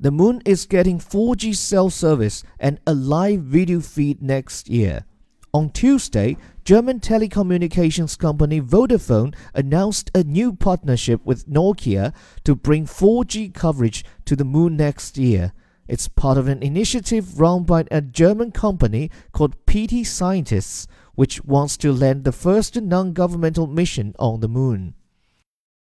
the moon is getting 4G cell service and a live video feed next year. On Tuesday, German telecommunications company Vodafone announced a new partnership with Nokia to bring 4G coverage to the moon next year. It's part of an initiative run by a German company called PT Scientists, which wants to land the first non governmental mission on the moon.